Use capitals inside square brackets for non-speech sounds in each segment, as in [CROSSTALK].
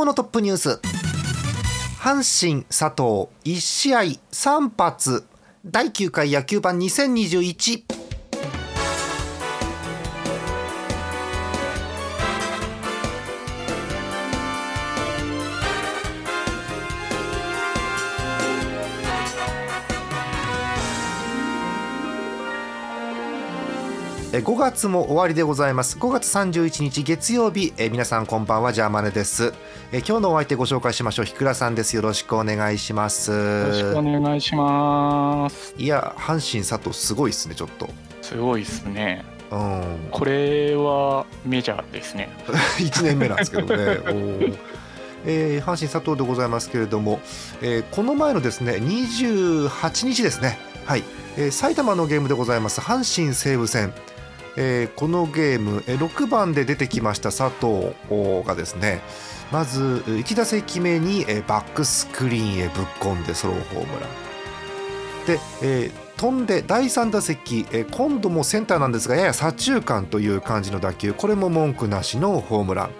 今日のトップニュース。阪神佐藤1試合3発。第9回野球盤20215月も終わりでございます。5月31日月曜日。え皆さんこんばんはジャーマネです。え今日のお相手ご紹介しましょう。ひくらさんです。よろしくお願いします。よろしくお願いします。いや阪神佐藤すごいっすねちょっと。すごいっすね。うん。これはメジャーですね。[LAUGHS] 1年目なんですけどね。えー阪神佐藤でございますけれども、えーこの前のですね28日ですね。はい、えー埼玉のゲームでございます。阪神西武戦えーこのゲーム、えー6番で出てきました佐藤がですねまず1打席目に、えーバックスクリーンへぶっ込んでソロホームラン。で、えー飛んで第3打席、えー今度もセンターなんですがやや左中間という感じの打球。これも文句なしのホームラン。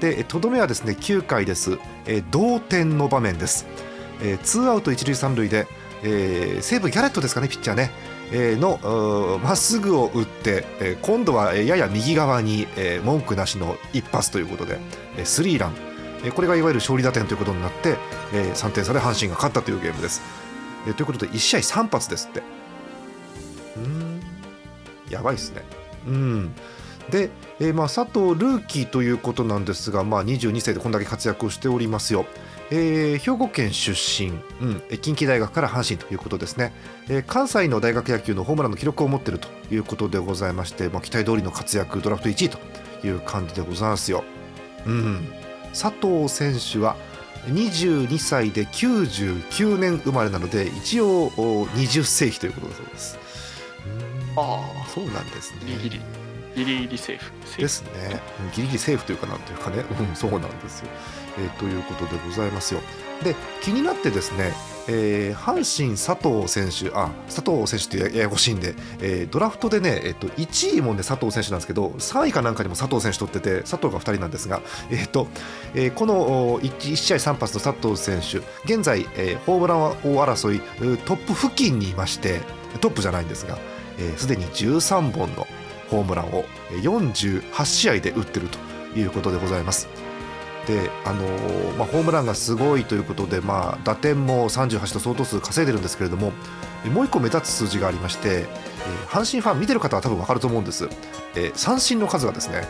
でとどめはですね9回です、えー同点の場面です、えー、ツーアウト一塁三塁で、えー西武ギャレットですかねピッチャーね。のまっすぐを打って、今度はやや右側に、文句なしの一発ということで、スリーラン、これがいわゆる勝利打点ということになって、3点差で阪神が勝ったというゲームです。ということで1試合3発ですって。うんやばいですね。うんで、えーまあ、佐藤ルーキーということなんですが、まあ、22歳でこんだけ活躍をしておりますよ。えー兵庫県出身、うん、えー近畿大学から阪神ということですね、えー関西の大学野球のホームランの記録を持っているということでございまして、まあ、期待通りの活躍ドラフト1位という感じでございますよ、うん、佐藤選手は22歳で99年生まれなので一応お20世紀ということだそうです。うん。あそうなんですねギリギリセーフ。ですね。うんギリギリセーフというかなんというかね、うん、そうなんですよ、えーということでございますよ。で気になってですね、えー阪神佐藤選手あ佐藤選手ってややこしいんで、えードラフトでね、えっと1位もね佐藤選手なんですけど3位かなんかにも佐藤選手取ってて佐藤が2人なんですが、えーとえーこの 1, 試合3発の佐藤選手現在、えーホームラン王争いうんトップ付近にいましてトップじゃないんですがすで、に13本のホームランを48試合で打ってるということでございます。であのーまあ、ホームランがすごいということで、まあ、打点も38と相当数稼いでるんですけれどももう一個目立つ数字がありまして、えー阪神ファン見てる方は多分分かると思うんです、えー三振の数がですね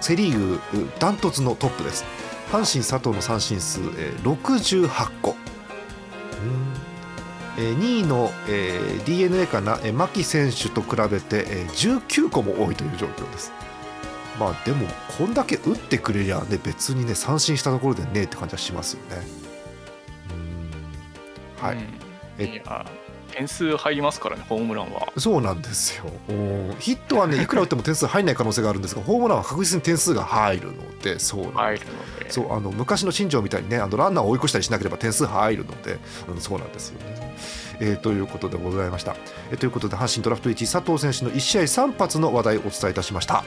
セ・リーグダントツのトップです。阪神佐藤の三振数、えー68個。2位の、えー d n a かな、えー牧選手と比べて、えー19個も多いという状況です。まあでもこんだけ打ってくれりゃね別にね三振したところでねって感じはしますよね。うん。はい、うん。え点数入りますからねホームランは。そうなんですよ。おヒットはね [LAUGHS] いくら打っても点数入んない可能性があるんですがホームランは確実に点数が入るのでそうなんです。入るので。そうあの昔の新庄みたいにねあのランナーを追い越したりしなければ点数入るので、うん、そうなんですよね。えーということでございました、えーということで阪神ドラフト1位佐藤選手の1試合3発の話題をお伝えいたしました。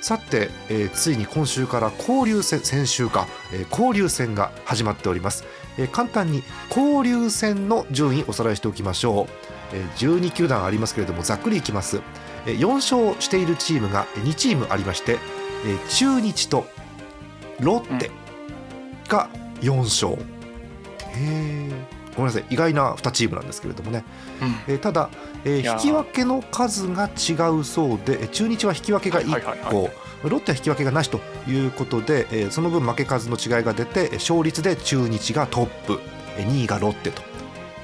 さて、えーついに今週から交流戦先週か、えー交流戦が始まっております、えー簡単に交流戦の順位おさらいしておきましょう、えー12球団ありますけれどもざっくりいきます、えー4勝しているチームが2チームありまして、えー中日とロッテが4勝、へえごめんなさい。意外な2チームなんですけれどもね、うん。えーただ、え引き分けの数が違うそうでえー中日は引き分けが1個、ロッテは引き分けがなしということで、えーその分負け数の違いが出てえー勝率で中日がトップえー2位がロッテと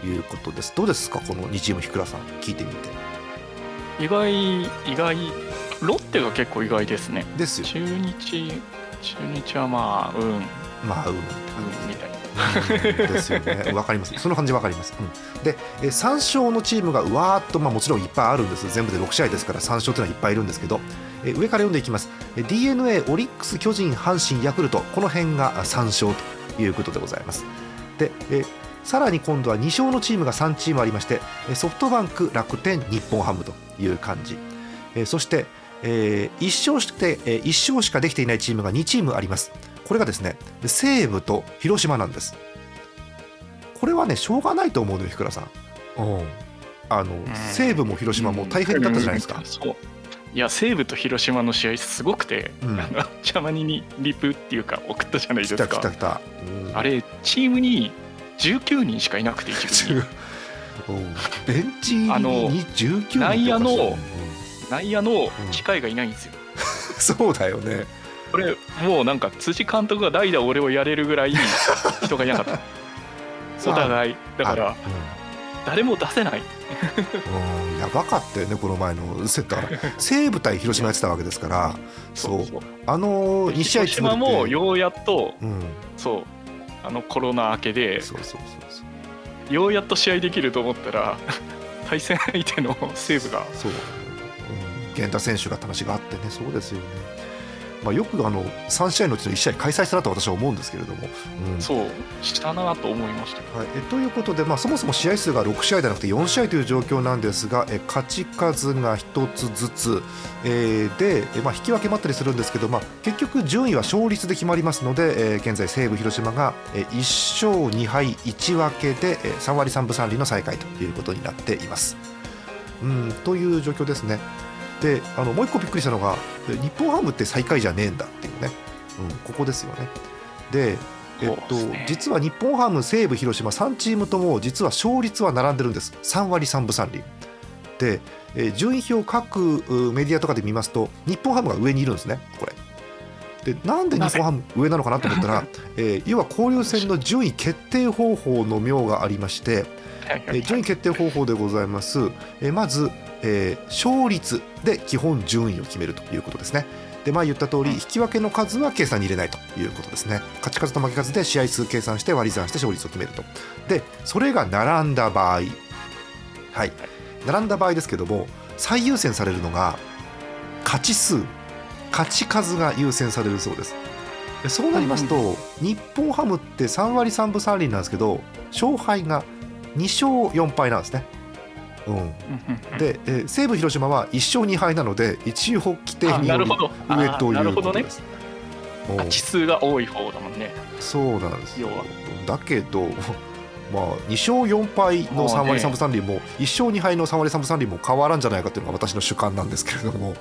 いうことです。どうですかこの2チームひくらさん聞いてみて。意外意外ロッテが結構意外ですね。ですよ。中日中日はまあうん。まあうん。みたいですよね。[LAUGHS] わかります。その感じわかります、うん、でえ3勝のチームがうわーっと、まあ、もちろんいっぱいあるんです。全部で6試合ですから3勝というのはいっぱいいるんですけどえ上から読んでいきます。d n a オリックス巨人阪神ヤクルト。この辺が3勝ということでございます。でえさらに今度は2勝のチームが3チームありましてえソフトバンク楽天日本ハムという感じ。えそしてえー、1勝して、えー、1勝しかできていないチームが2チームあります。これがですね西武と広島なんです。これはねしょうがないと思うのよ日倉さん、う。ん、あの西武も広島も大変だったじゃないですか、そういや西武と広島の試合すごくて、うん、あのジャマニにリプっていうか送ったじゃないですか。来た来た来た、うん、あれチームに19人しかいなくて一軍に。ベンチに19人内野の、内野の機械がいないんですよ、[LAUGHS] そうだよね。これもうなんか辻監督が代打俺をやれるぐらい人がいなかった。[LAUGHS] お互い。だから、誰も出せない。うんやばかったよねこの前のセットから。西武対広島やってたわけですから。そう。あの2試合広島もようやっと、うん、そう。あのコロナ明けでそうそうそうそう。ようやっと試合できると思ったら [LAUGHS] 対戦相手の西武が。そう、うん、源田選手が話があってねそうですよねまあ、よくあの3試合のうちの1試合開催したなと私は思うんですけれども、うん、そうしたなと思いました、はい、えということで、まあ、そもそも試合数が6試合ではなくて4試合という状況なんですがえ勝ち数が1つずつ、えー、で、えまあ、引き分けもあったりするんですけど、まあ、結局順位は勝率で決まりますので、えー、現在西武広島が、え1勝2敗1分けで、え3割3分3厘の最下位ということになっています。うんという状況ですね。であのもう一個びっくりしたのが日本ハムって最下位じゃねえんだっていうね、うん、ここですよね。でえっと、実は日本ハム、西武、広島3チームとも実は勝率は並んでるんです。3割3分3厘。で、えー、順位表各メディアとかで見ますと日本ハムが上にいるんですねこれ。でなんで日本ハム上なのかなと思ったら、[LAUGHS] えー、要は交流戦の順位決定方法の妙がありまして、えー、順位決定方法でございます、えー、まずえー、勝率で基本順位を決めるということですね。で前言った通り引き分けの数は計算に入れないということですね。勝ち数と負け数で試合数計算して割り算して勝率を決めると。でそれが並んだ場合。はい。並んだ場合ですけども最優先されるのが勝ち数。勝ち数が優先されるそうです。そうなりますと、日本ハムって3割3分3厘なんですけど勝敗が2勝4敗なんですねうん、で、えー、西武広島は1勝2敗なので一応規定により上ということです。ね、地数が多い方だもんね。そうなんですよ。だけど、[LAUGHS] まあ、2勝4敗の3割3分3厘も、1勝2敗の3割3分3厘も変わらんじゃないかというのが私の主観なんですけれども。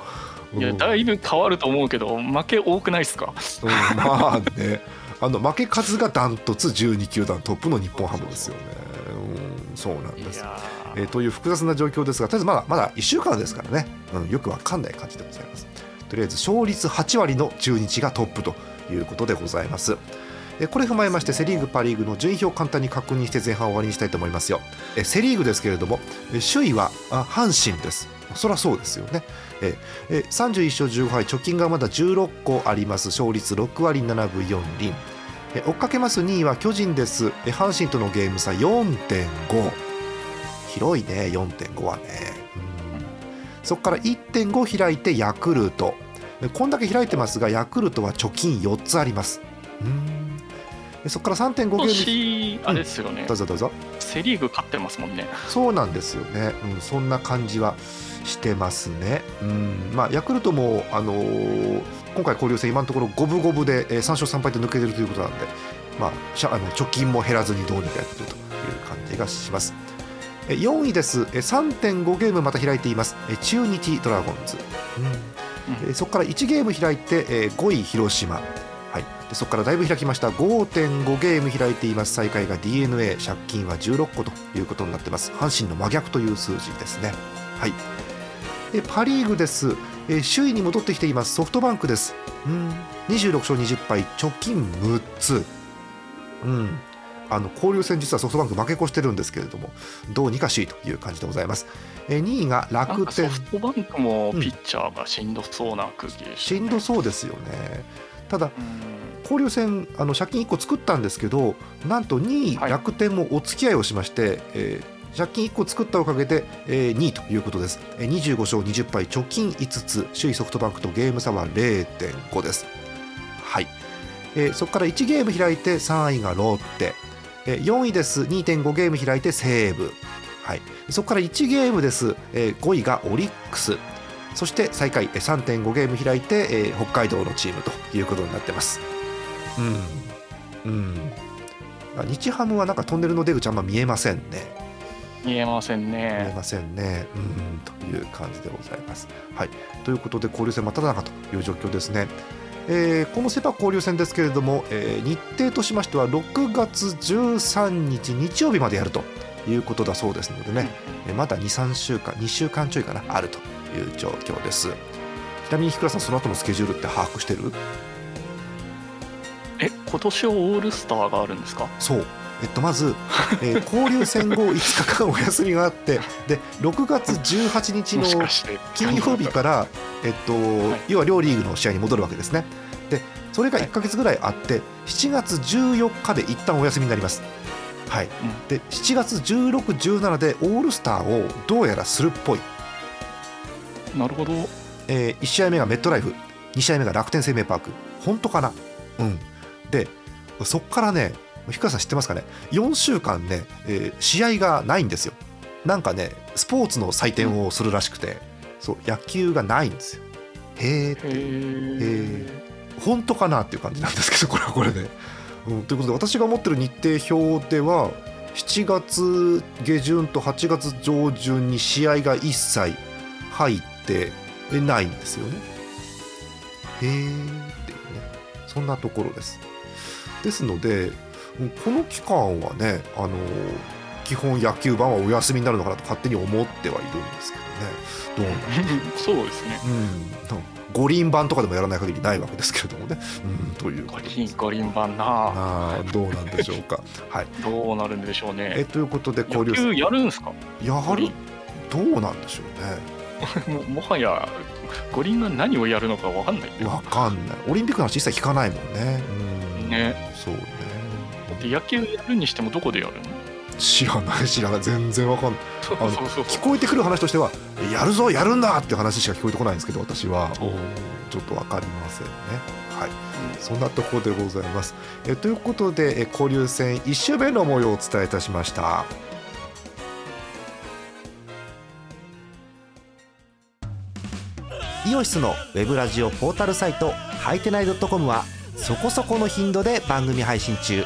いや、だいぶ変わると思うけど、負け多くないですか、うん、まあね、[LAUGHS] あの負け数がダントツ12球団トップの日本ハムですよね。うん、そうなんです。えー、という複雑な状況ですがとりあえずまだまだ1週間ですからね、うん、よくわかんない感じでございます。とりあえず勝率8割の中日がトップということでございます。これ踏まえましてセ・リーグ、パ・リーグの順位表を簡単に確認して前半終わりにしたいと思いますよ。セ・リーグですけれども首位は阪神です。そりゃそうですよね。ええ31勝15敗貯金がまだ16個あります。勝率6割7分4厘。追っかけます2位は巨人です。阪神とのゲーム差4.5広いね4.5はね、うん、そこから1.5開いてヤクルト。こんだけ開いてますがヤクルトは貯金4つあります。うん。そこから3.5ゲームあれですよね、うん、どうぞどうぞ。セ・リーグ勝ってますもんね。そうなんですよね、うん、そんな感じはしてますね、うん。まあ、ヤクルトも、あのー、今回交流戦今のところ五分五分で3勝3敗と抜けてるということなんで、まあ、あの貯金も減らずにどうにかやってるという感じがします4位です。3.5ゲームまた開いています。中日ドラゴンズ、うん、そこから1ゲーム開いて5位広島。はい、でそこからだいぶ開きました。5.5ゲーム開いています。最下位が d n a 借金は16個ということになってます。阪神の真逆という数字ですね。はい。パ・リーグです、え首位に戻ってきています。ソフトバンクです。うん。26勝20敗。貯金6つ。うんあの交流戦実はソフトバンク負け越してるんですけれどもどうにかしいという感じでございます、え2位が楽天。ソフトバンクもピッチャーがしんどそうな空気ねうん、しんどそうですよね。ただ交流戦あの借金1個作ったんですけどなんと2位楽天もお付き合いをしまして、はい、えー、借金1個作ったおかげで、えー、2位ということです、えー、25勝20敗貯金5つ首位ソフトバンクとゲーム差は0.5です。はい、えー、そこから1ゲーム開いて3位がロッテ、えー、4位です。2.5ゲーム開いて西武はい、そこから1ゲームです、えー、5位がオリックス。そして最下位3.5ゲーム開いて、えー、北海道のチームということになってます。うん。うん。日ハムはなんかトンネルの出口あんま見えませんね。見えませんね。見えませんね。うん。という感じでございます。はい。ということで交流戦真っ只中という状況ですねえー、このセパ交流戦ですけれども、えー、日程としましては6月13日日曜日までやるということだそうですのでね、うん、まだ23週間2週間ちょいかなあるという状況です。ちなみに日倉さんその後のスケジュールって把握してる？え今年はオールスターがあるんですか？そうえっと、まず、[LAUGHS] えー、交流戦後5日間お休みがあってで6月18日の金曜日から、えっと、はい、要は両リーグの試合に戻るわけですね。でそれが1か月ぐらいあって7月14日で一旦お休みになります。はい、うん、で7月16、17でオールスターをどうやらするっぽい。なるほど、えー、1試合目がメットライフ。2試合目が楽天生命パーク。本当かな？うん。でそっからね氷川さん知ってますかね？4週間ね、えー、試合がないんですよ。なんかねスポーツの祭典をするらしくて、そう野球がないんですよ。へえって。へえ本当かなっていう感じなんですけどこれはこれで、うん、ということで私が持ってる日程表では7月下旬と8月上旬に試合が一切入ってないんですよね。へえっていうね。そんなところです。ですのでこの期間はねあの基本野球版はお休みになるのかなと勝手に思ってはいるんですけどね。どうなん [LAUGHS] そうですね、うん、五輪版とかでもやらない限りないわけですけれどもね、うん、という五輪五輪版な。あどうなんでしょうか。[LAUGHS] はい。どうなるんでしょうね。えということで交流野球やるんですか？やる。どうなんでしょうね。[LAUGHS] ももはや五輪が何をやるのか分かんない分かんない。オリンピックの話一切聞かないもんね、うん、ね。そうねで野球やるにしてもどこでやるの？知らない知らない。全然わかんない。聞こえてくる話としてはやるぞやるんだって話しか聞こえてこないんですけど私は。ちょっと分かりませんね。はい、そんなところでございます。えということでえ交流戦1周目の模様をお伝えいたしました。イオシスのウェブラジオポータルサイトはいてない .com はそこそこの頻度で番組配信中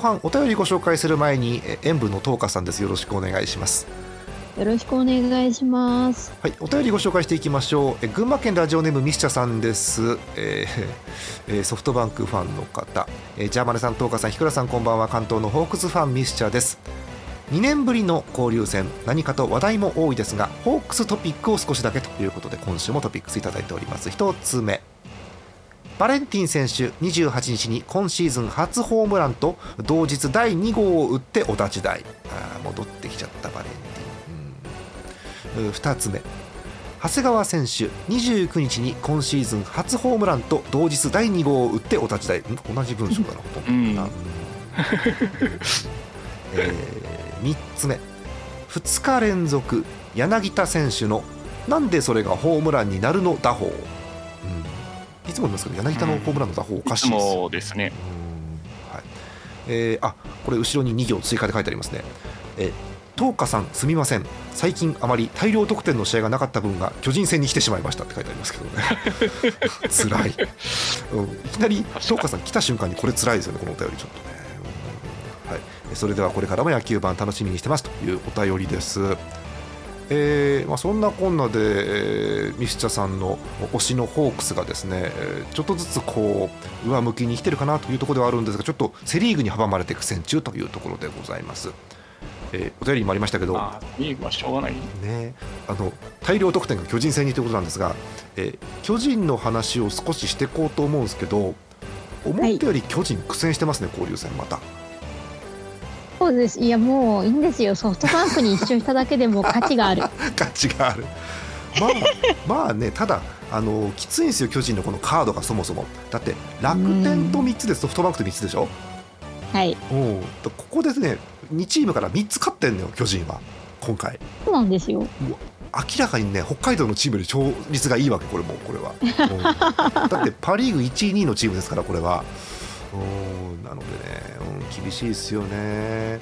後半お便りご紹介する前に演舞の東花さんです。よろしくお願いします。よろしくお願いします。はいお便りご紹介していきましょう。え群馬県ラジオネームミスチャさんです、えーえー、ソフトバンクファンの方、えー、ジャーマネさん東花さんひくらさんこんばんは。関東のホークスファンミスチャです。2年ぶりの交流戦。何かと話題も多いですがホークストピックを少しだけということで今週もトピックスいただいております。1つ目バレンティン選手28日に今シーズン初ホームランと同日第2号を打ってお立ち台。あ戻ってきちゃったバレンティン、うん、2つ目。長谷川選手29日に今シーズン初ホームランと同日第2号を打ってお立ち台。同じ文章だなほとんど。な、うん。えー、3つ目。2日連続柳田選手のなんでそれがホームランになるの打法いつも言いますけど柳田のホームランの打法おかしいです。そうですね、はい。えー、あこれ後ろに2行追加で書いてありますね、えー東花さんすみません。最近あまり大量得点の試合がなかった分が巨人戦に来てしまいましたって書いてありますけどね。[LAUGHS] 辛い、うん、いきなり東花さん来た瞬間にこれ辛いですよねこのお便りちょっとね、うん、はい、それではこれからも野球盤楽しみにしてますというお便りですえーまあ、そんなこんなで、えー、ミスチャさんの推しのホークスがですね、えー、ちょっとずつこう上向きに来てるかなというところではあるんですがちょっとセ・リーグに阻まれて苦戦中というところでございます。えー、お便りもありましたけど、リーグはしょうがないねあの大量得点が巨人戦にということなんですが、えー、巨人の話を少ししていこうと思うんですけど思ったより巨人苦戦してますね、はい、交流戦また。そうです。いや、もういいんですよ。ソフトバンクに一緒しただけでも価値がある。[LAUGHS] 価値がある。まあ、[LAUGHS] まあね、ただ、あのきついんですよ、巨人のこのカードがそもそも。だって、楽天と3つでソフトバンクと3つでしょ？はい。おここですね、2チームから3つ勝ってんのよ、巨人は。今回。そうなんですよ。明らかにね北海道のチームより勝率がいいわけこれもこれは [LAUGHS] だってパ・リーグ1位2位のチームですからこれはなのでね、うん、厳しいですよね。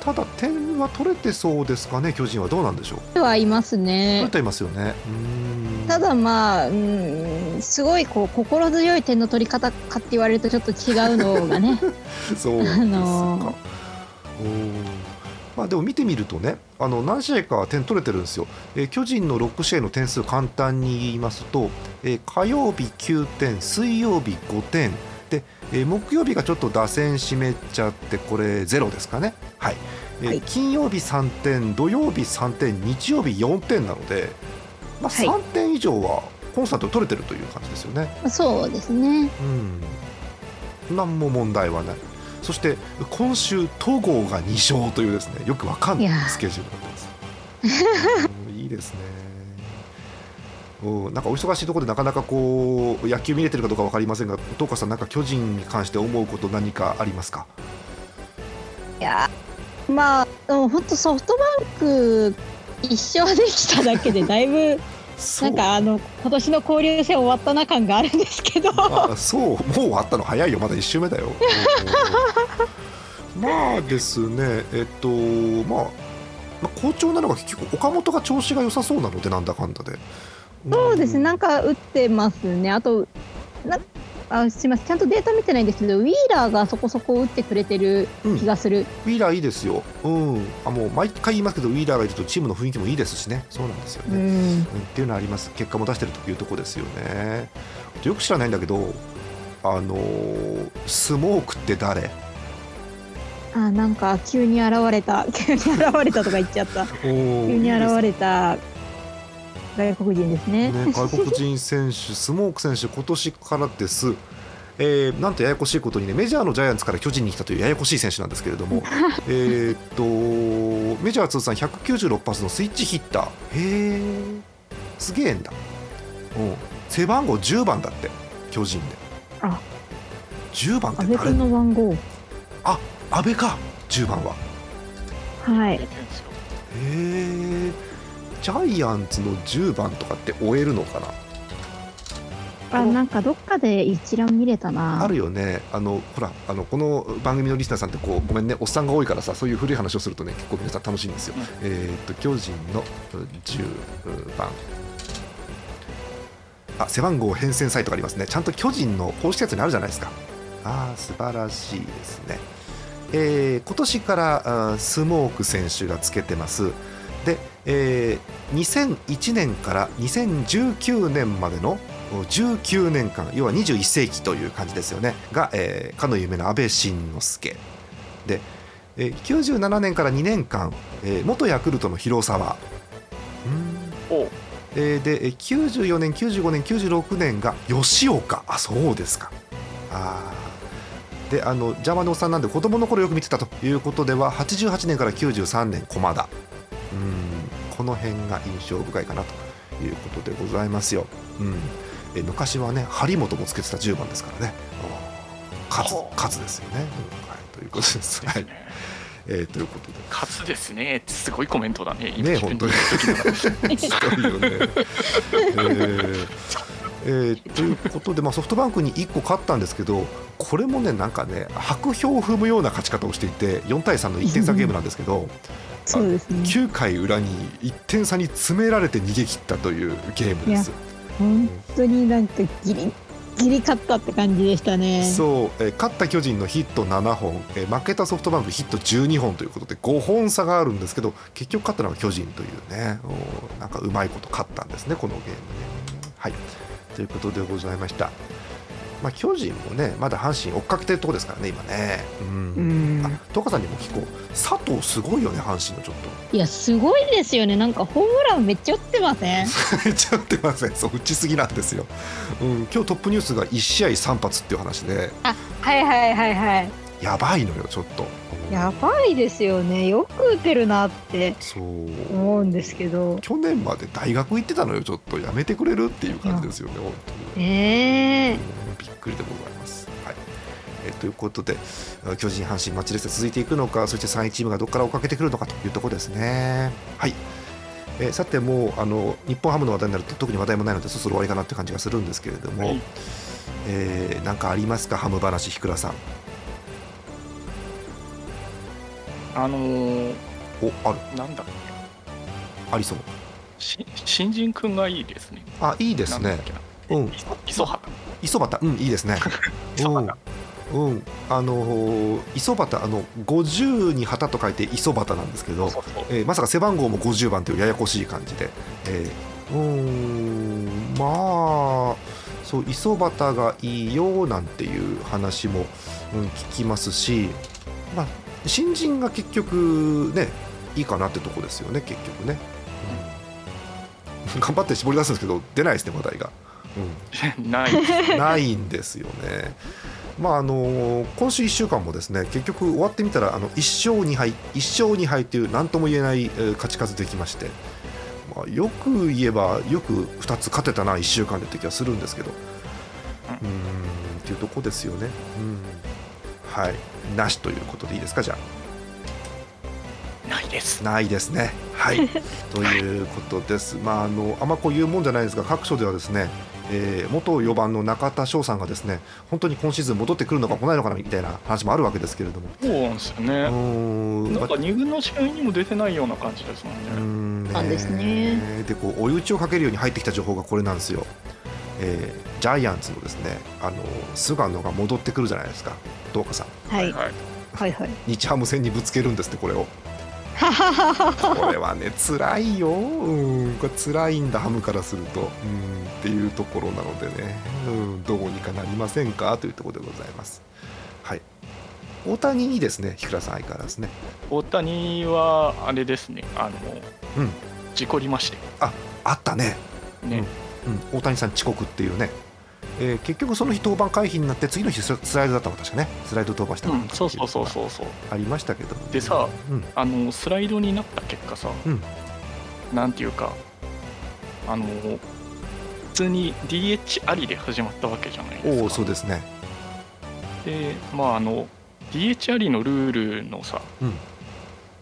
ただ点は取れてそうですかね巨人はどうなんでしょう？はいますね。取れていますよね。ただまあうんすごいこう心強い点の取り方かって言われるとちょっと違うのがね。[LAUGHS] そうですか、あのー、まあでも見てみるとねあの何試合か点取れてるんですよ、えー、巨人の6試合の点数簡単に言いますと、えー、火曜日9点水曜日5点で、えー、木曜日がちょっと打線締めちゃってこれゼロですかね、はい。えー、はい、金曜日3点土曜日3点日曜日4点なので、まあ、3点以上はコンスタントに取れてるという感じですよね。そうですね、うん、何も問題はない。そして今週戸郷が2勝というですねよくわかんないスケジュールになってます。[LAUGHS] いいですね。うん、なんかお忙しいところでなかなかこう野球見れてるかどうか分かりませんが東川さんなんか巨人に関して思うこと何かありますか？いやまあ本当ソフトバンク一勝できただけでだいぶ [LAUGHS] なんかあの今年の交流戦終わったな感があるんですけど。あそう。もう終わったの早いよ。まだ1周目だよ。[LAUGHS] まあですね。えっとまあまあ、好調なのが結局岡本が調子が良さそうなのでなんだかんだでそうですね、なんか打ってますね。あと、なあすみません、ちゃんとデータ見てないんですけど、ウィーラーがそこそこ打ってくれてる気がする、うん、ウィーラーいいですよ、うん、あもう毎回言いますけど、ウィーラーがいるとチームの雰囲気もいいですしね、そうなんですよね。うん、うん、っていうのはあります、結果も出してるというところですよね。よく知らないんだけど、あのー、スモークって誰？あなんか急に現れた、[LAUGHS] 急に現れたとか言っちゃった、急に現れた外国人ですね、ね、外国人選手スモーク選手今年からです。えー、なんとややこしいことにねメジャーのジャイアンツから巨人に来たというややこしい選手なんですけれども。[LAUGHS] えっとメジャー通算196発のスイッチヒッター。へえすげえんだ。う。ん背番号10番だって巨人で。あ。10番って誰？の番号。あ安倍か。10番は。はい。へえジャイアンツの10番とかって終えるのかな？あなんかどっかで一覧見れたな。あるよね。あのほらあのこの番組のリスナーさんってこうごめんねおっさんが多いからさそういう古い話をするとね結構皆さん楽しいんですよ、うん、えっと巨人の10番。あ背番号変遷サイトがありますね。ちゃんと巨人の公式サイトにあるじゃないですか。ああ素晴らしいですね。えー、今年からスモーク選手がつけてます。で、えー、2001年から2019年までの19年間要は21世紀という感じですよね。が、えー、かの有名な安倍晋之助。で、えー、97年から2年間、えー、元ヤクルトの広沢。うん。えー、で94年95年96年が吉岡。あそうですか。あであの邪魔のおっさんなんで子供の頃よく見てたということでは88年から93年駒田うんこの辺が印象深いかなということでございますよ、うん、え昔はね張本もつけてた10番ですからね。勝つ勝つですよね、うん、はい、ということです。はい。えー、ということで。勝つですね。すごいコメントだね。ね本当に。すごいよね、えーえー、ということで、まあ、ソフトバンクに1個勝ったんですけどこれもねなんかね白氷を踏むような勝ち方をしていて4対3の1点差ゲームなんですけど、そうですね、9回裏に1点差に詰められて逃げ切ったというゲームです。本当になんかギリギリ勝ったって感じでしたねそう、えー、勝った巨人のヒット7本、えー、負けたソフトバンクヒット12本ということで5本差があるんですけど結局勝ったのは巨人というねなんかうまいこと勝ったんですねこのゲームね。はいということでございました。まあ、巨人もねまだ阪神追っかけてるとこですからね今ね。うん。あトカさんにも聞こう。佐藤すごいよね阪神のちょっと。いやすごいですよね。なんかホームランめっちゃ打ってません？[LAUGHS] めっちゃ打ってません。そう打ちすぎなんですよ、うん、今日トップニュースが1試合3発っていう話で。あはいはいはいはい。やばいのよちょっと。やばいですよね。よく打てるなって思うんですけど。去年まで大学行ってたのよちょっと。やめてくれるっていう感じですよね本当に。ええ。ーくりでございます。はい。えということで巨人、阪神、マッチレス続いていくのかそして3位チームがどこから追っかけてくるのかというところですね。はい。えー、さてもうあの日本ハムの話題になると特に話題もないのでそろそろ終わりかなって感じがするんですけれども、はい、えー、かありますか？ハム話、ひくらさん。あのー、おある。なんだありそう。し新人君がいいですね。あいいですねうん。磯畑。磯端うんいいですね。[LAUGHS] うん。うん、あの磯端あの50に旗と書いて磯端なんですけどえー、まさか背番号も50番というややこしい感じで、えー、うんまあそう磯端がいいよなんていう話も、うん、聞きますし、まあ、新人が結局ねいいかなってとこですよね結局ね、うん、頑張って絞り出すんですけど出ないですね話題が。うん、ない [LAUGHS] ないんですよね。まああの今週1週間もですね結局終わってみたらあの1勝2敗1勝2敗という何とも言えない勝ち数できまして、まあ、よく言えばよく2つ勝てたな1週間でって気がするんですけどうんっていうとこですよね。うんはいなしということでいいですかじゃあ。ないです。ないですね。はい。[LAUGHS] ということです。まああのあんまこう言うもんじゃないですが各所ではですね。えー、元4番の中田翔さんがですね本当に今シーズン戻ってくるのか来ないのかなみたいな話もあるわけですけれども。そうなんですよね。なんか2軍の試合にも出てないような感じですもんね。なん。ですね。でこう追い打ちをかけるように入ってきた情報がこれなんですよ、えー、ジャイアンツのですねあの菅野が戻ってくるじゃないですか。どうかさん、はい、はい。はいはい。日ハム戦にぶつけるんですってこれを [LAUGHS] これはね辛いよ、うん、これ辛いんだハムからすると、うん、っていうところなのでね、うん、どうにかなりませんか？というところでございます。はい。大谷いいですね、日倉さん、相変わらずね。大谷はあれですね、あの、うん、事故りまして。ああったね。ね、うん、うん、大谷さん遅刻っていうね。えー、結局その日登板回避になって次の日スライドだったの確かね。スライド登板したうん、そうそうそうそう。そうありましたけど、でさ、うん、あのスライドになった結果さ、うん、なんていうかあの普通に DH ありで始まったわけじゃないですか。おそうですね。でまああの DH ありのルールのさ、うん、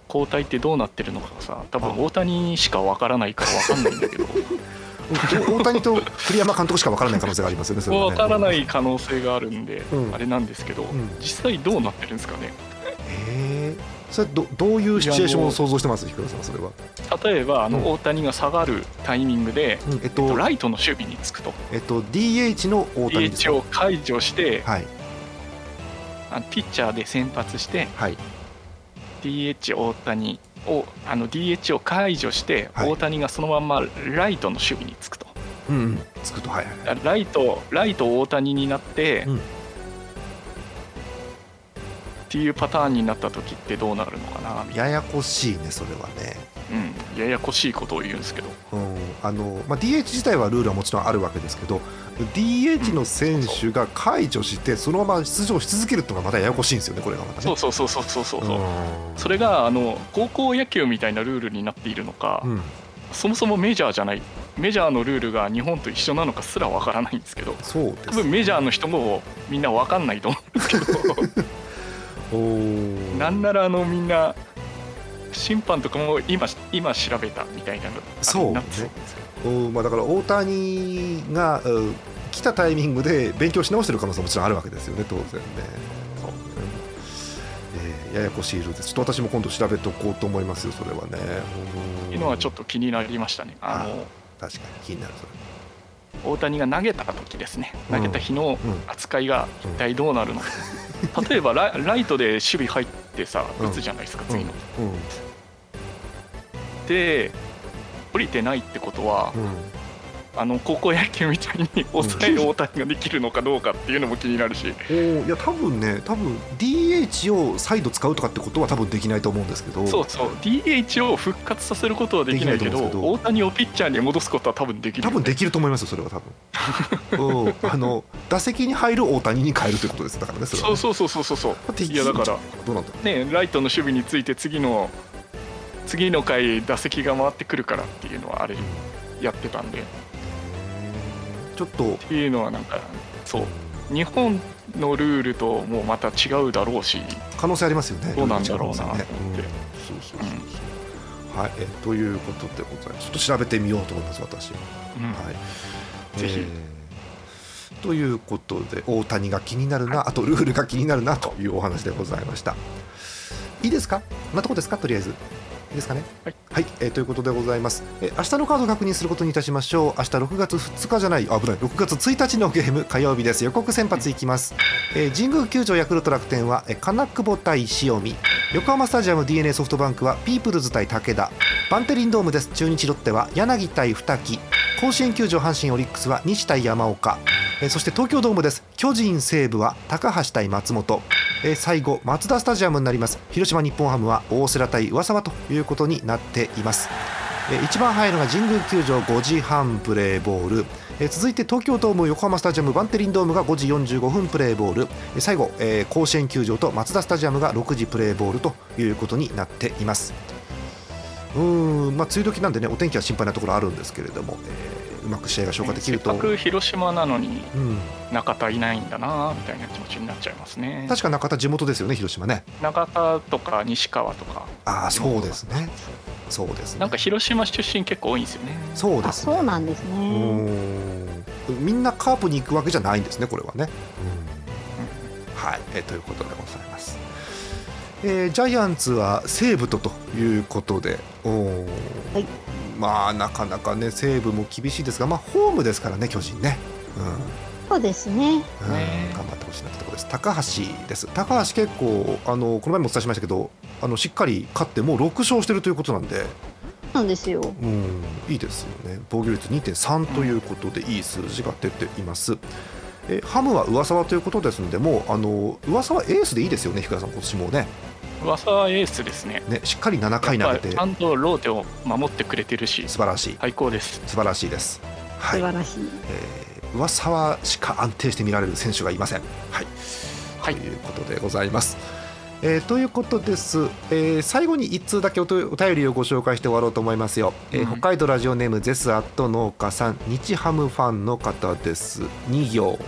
交代ってどうなってるのかさ多分大谷しかわからないからわかんないんだけど [LAUGHS] 大谷と栗山監督しか分からない可能性がありますよね、[LAUGHS] ね分からない可能性があるんで、うん、あれなんですけど、うん、実際どうなってるんですかね？えそれどどういうシチュエーションを想像してます、ひくらさん、それは？例えば、あの、大谷が下がるタイミングで、うん、えっと、ライトの守備につくと。えっと、DH の大谷です DH を解除して、はい、あピッチャーで先発して、はい、DH 大谷をあの DH を解除して、大谷がそのままライトの守備につくと。うん、つくとはいはい、ライトライト大谷になって、うん、っていうパターンになった時ってどうなるのかな。ややこしいねそれはねうん。ややこしいことを言うんですけど、うん、あのまあ、DH 自体はルールはもちろんあるわけですけど DH の選手が解除してそのまま出場し続けるっていうのがまたややこしいんですよねこれがまたね。そうそうそうそうそうそうそれがあの高校野球みたいなルールになっているのか、うん、そもそもメジャーじゃないメジャーのルールが日本と一緒なのかすらわからないんですけどそうです、ね、多分メジャーの人もみんなわかんないと思うんですけど。[LAUGHS] なんならあのみんな審判とかも今今調べたみたいなのそうね。まあ、だから大谷が来たタイミングで勉強し直してる可能性ももちろんあるわけですよね当然ね。えー、ややこしいルールです。ちょっと私も今度調べておこうと思いますよそれはね。いうのはちょっと気になりましたね。あの確かに気になるそれ大谷が投げた時ですね。投げた日の扱いが一体どうなるのか、[LAUGHS] 例えばラライトで守備入ってさ打つじゃないですか、次の。で降りてないってことは、あの高校野球みたいに抑える大谷ができるのかどうかっていうのも気になるし、うん、いや多分ね多分 DH を再度使うとかってことは多分できないと思うんですけど。そうそう。DH を復活させることはできないけど大谷をピッチャーに戻すことは多分できる、ね、多分できると思いますよそれは多分、[LAUGHS] うん、あの打席に入る大谷に変えるということですだからねそれは、ね、そうそうそうそうそういやだからどうなんだねライトの守備について次の次の回打席が回ってくるからっていうのはあれやってたんで。ちょっと。っていうのはなんかそう。日本のルールともうまた違うだろうし。可能性ありますよね。どうなんだろうなと思って、そうそうそうそう、うん、はい。えということでございます。ちょっと調べてみようと思います私は、うん、はい。ぜひ、えー、ということで大谷が気になるなあとルールが気になるなというお話でございました。いいですか？こんなとこですか？とりあえずいいですかね？はい、はい、えー、ということでございます、えー、明日のカード確認することにいたしましょう。明日6月2日じゃない。危ない。6月1日のゲーム火曜日です。予告先発いきます、えー、神宮球場ヤクルト楽天は、えー、金久保対塩見。横浜スタジアム d n a ソフトバンクはピープルズ対武田。バンテリンドームです。中日ロッテは柳対二木。甲子園球場阪神オリックスは西対山岡。えそして東京ドームです。巨人西武は高橋対松本え最後マツダスタジアムになります。広島日本ハムは大瀬良対上沢ということになっています。え一番早いのが神宮球場5時半プレーボール。え続いて東京ドーム横浜スタジアムバンテリンドームが5時45分プレーボール。え最後、え甲子園球場とマツダスタジアムが6時プレーボールということになっています。うんまあ梅雨時なんでねお天気は心配なところあるんですけれども、えーうまく試合が消化できると、せっかく広島なのに中田いないんだなみたいな気持ちになっちゃいますね。確か中田地元ですよね広島ね。中田とか西川とか。ああそうですね。そうですね。なんか広島出身結構多いんですよね。そうですね。そうなんですね。みんなカープに行くわけじゃないんですねこれはね、うん、はい。えということでございます。えー、ジャイアンツは西武とということで、おはい、まあなかなかね西武も厳しいですが、まあ、ホームですからね巨人ね。うん、そうですね、うん、頑張ってほしいなってところです。高橋です。高橋結構あのこの前もお伝えしましたけどあのしっかり勝ってもう6勝してるということなんで。なんですよ、うん、いいですよね。防御率2.3ということでいい数字が出ています、えハムは上沢ということですのでもうあの上沢エースでいいですよね日さん今年もね噂はエースですね。ねしっかり7回投げて。ちゃんとローテを守ってくれてるし素晴らしい。最高です。素晴らしいです、はい、素晴らしい、えー、噂はしか安定して見られる選手がいません。はい、はい、ということでございます。えー、ということです、えー、最後に1通だけお便りをご紹介して終わろうと思いますよ、えー、北海道ラジオネームゼスアット農家さん日ハムファンの方です。2行。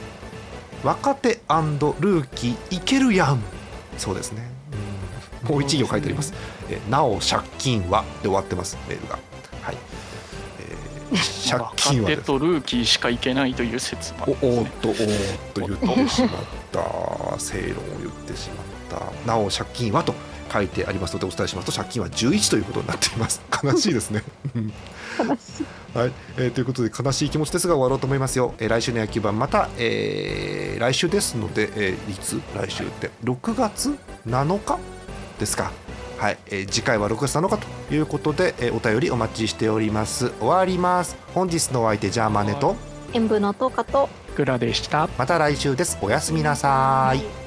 若手ルーキーいけるやん。そうですねもう一行書いてあります。えなお借金はで終わってますメールが。はい。えー、[LAUGHS] 借金はとルーキーしかいけないという説も、ね、おおっとおっと言ってしまった。正論を言ってしまった。なお借金はと書いてありますのでお伝えしますと借金は11ということになっています。[LAUGHS] 悲しいですね。はい、えー、ということで悲しい気持ちですが終わろうと思いますよ、えー、来週の野球盤また、えー、来週ですので、えー、いつ？来週って。6月7日？ですか。はい、えー、次回は6月7日ということで、えー、お便りお待ちしております。終わります。本日のお相手ジャーマネと演舞のトカとグラでした。また来週です。おやすみなさい